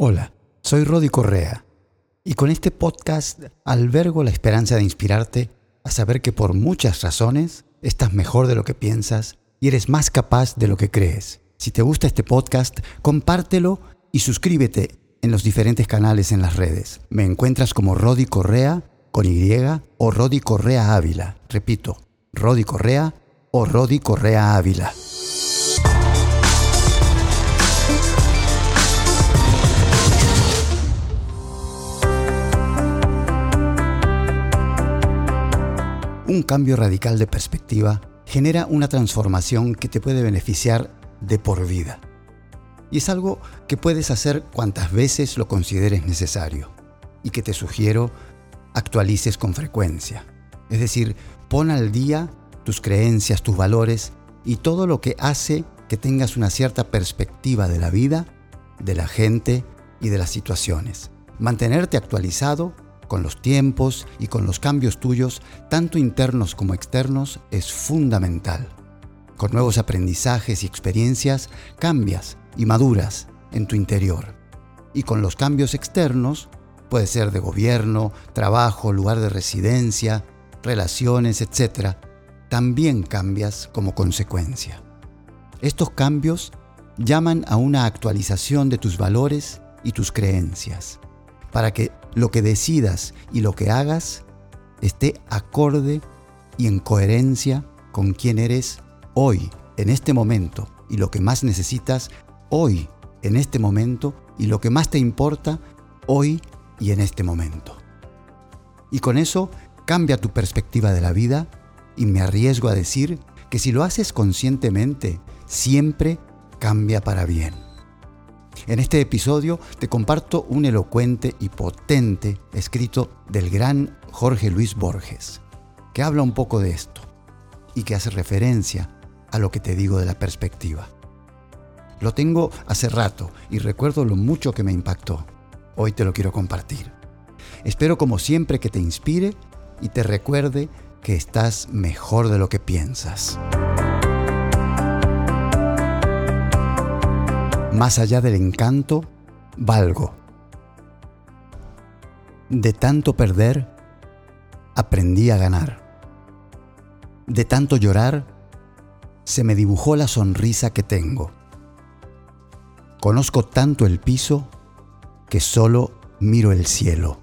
Hola, soy Rodi Correa y con este podcast albergo la esperanza de inspirarte a saber que por muchas razones estás mejor de lo que piensas y eres más capaz de lo que crees. Si te gusta este podcast, compártelo y suscríbete en los diferentes canales en las redes. Me encuentras como Rodi Correa con Y o Rodi Correa Ávila. Repito, Rodi Correa o Rodi Correa Ávila. Un cambio radical de perspectiva genera una transformación que te puede beneficiar de por vida. Y es algo que puedes hacer cuantas veces lo consideres necesario y que te sugiero actualices con frecuencia. Es decir, pon al día tus creencias, tus valores y todo lo que hace que tengas una cierta perspectiva de la vida, de la gente y de las situaciones. Mantenerte actualizado con los tiempos y con los cambios tuyos, tanto internos como externos, es fundamental. Con nuevos aprendizajes y experiencias, cambias y maduras en tu interior. Y con los cambios externos, puede ser de gobierno, trabajo, lugar de residencia, relaciones, etc., también cambias como consecuencia. Estos cambios llaman a una actualización de tus valores y tus creencias, para que lo que decidas y lo que hagas esté acorde y en coherencia con quien eres hoy, en este momento, y lo que más necesitas hoy, en este momento, y lo que más te importa hoy y en este momento. Y con eso cambia tu perspectiva de la vida y me arriesgo a decir que si lo haces conscientemente, siempre cambia para bien. En este episodio te comparto un elocuente y potente escrito del gran Jorge Luis Borges, que habla un poco de esto y que hace referencia a lo que te digo de la perspectiva. Lo tengo hace rato y recuerdo lo mucho que me impactó. Hoy te lo quiero compartir. Espero como siempre que te inspire y te recuerde que estás mejor de lo que piensas. Más allá del encanto, valgo. De tanto perder, aprendí a ganar. De tanto llorar, se me dibujó la sonrisa que tengo. Conozco tanto el piso que solo miro el cielo.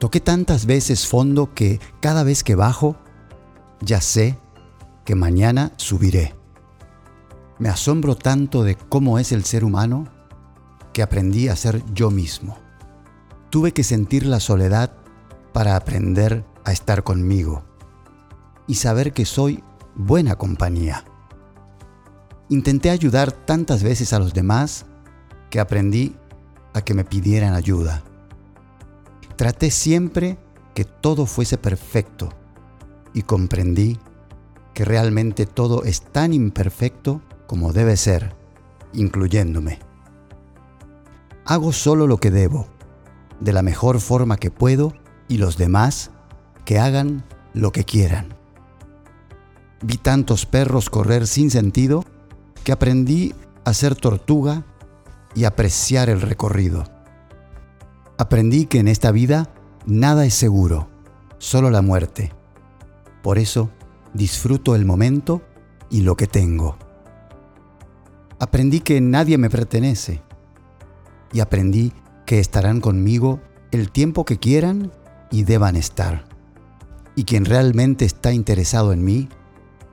Toqué tantas veces fondo que cada vez que bajo, ya sé que mañana subiré. Me asombro tanto de cómo es el ser humano que aprendí a ser yo mismo. Tuve que sentir la soledad para aprender a estar conmigo y saber que soy buena compañía. Intenté ayudar tantas veces a los demás que aprendí a que me pidieran ayuda. Traté siempre que todo fuese perfecto y comprendí que realmente todo es tan imperfecto como debe ser, incluyéndome. Hago solo lo que debo, de la mejor forma que puedo y los demás que hagan lo que quieran. Vi tantos perros correr sin sentido que aprendí a ser tortuga y apreciar el recorrido. Aprendí que en esta vida nada es seguro, solo la muerte. Por eso disfruto el momento y lo que tengo. Aprendí que nadie me pertenece y aprendí que estarán conmigo el tiempo que quieran y deban estar. Y quien realmente está interesado en mí,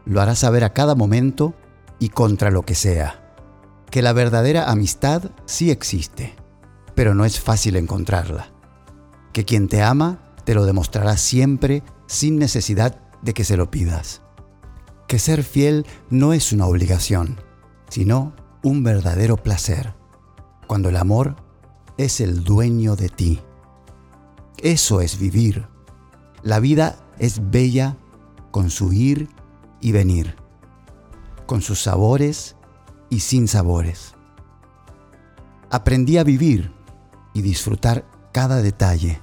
lo hará saber a cada momento y contra lo que sea. Que la verdadera amistad sí existe, pero no es fácil encontrarla. Que quien te ama te lo demostrará siempre sin necesidad de que se lo pidas. Que ser fiel no es una obligación sino un verdadero placer, cuando el amor es el dueño de ti. Eso es vivir. La vida es bella con su ir y venir, con sus sabores y sin sabores. Aprendí a vivir y disfrutar cada detalle.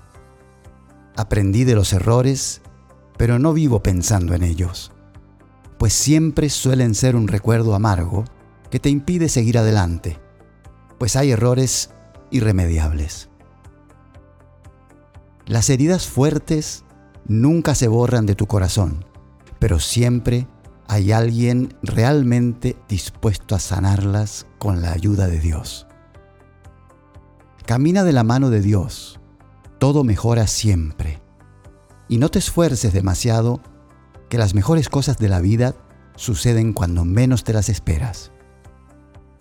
Aprendí de los errores, pero no vivo pensando en ellos, pues siempre suelen ser un recuerdo amargo que te impide seguir adelante, pues hay errores irremediables. Las heridas fuertes nunca se borran de tu corazón, pero siempre hay alguien realmente dispuesto a sanarlas con la ayuda de Dios. Camina de la mano de Dios, todo mejora siempre. Y no te esfuerces demasiado, que las mejores cosas de la vida suceden cuando menos te las esperas.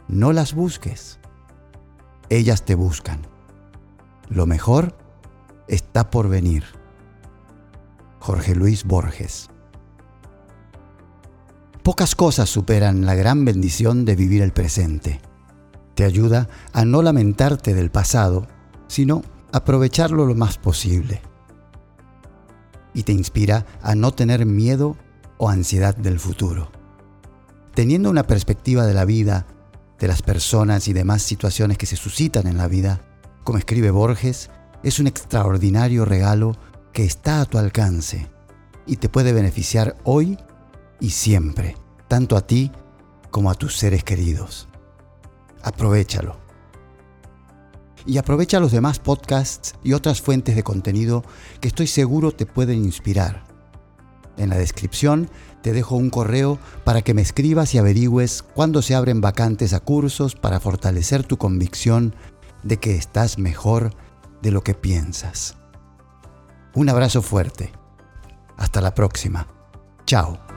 No las busques, ellas te buscan. Lo mejor está por venir. Jorge Luis Borges. Pocas cosas superan la gran bendición de vivir el presente. Te ayuda a no lamentarte del pasado, sino aprovecharlo lo más posible. Y te inspira a no tener miedo o ansiedad del futuro. Teniendo una perspectiva de la vida, de las personas y demás situaciones que se suscitan en la vida, como escribe Borges, es un extraordinario regalo que está a tu alcance y te puede beneficiar hoy y siempre, tanto a ti como a tus seres queridos. Aprovechalo. Y aprovecha los demás podcasts y otras fuentes de contenido que estoy seguro te pueden inspirar. En la descripción te dejo un correo para que me escribas y averigües cuándo se abren vacantes a cursos para fortalecer tu convicción de que estás mejor de lo que piensas. Un abrazo fuerte. Hasta la próxima. Chao.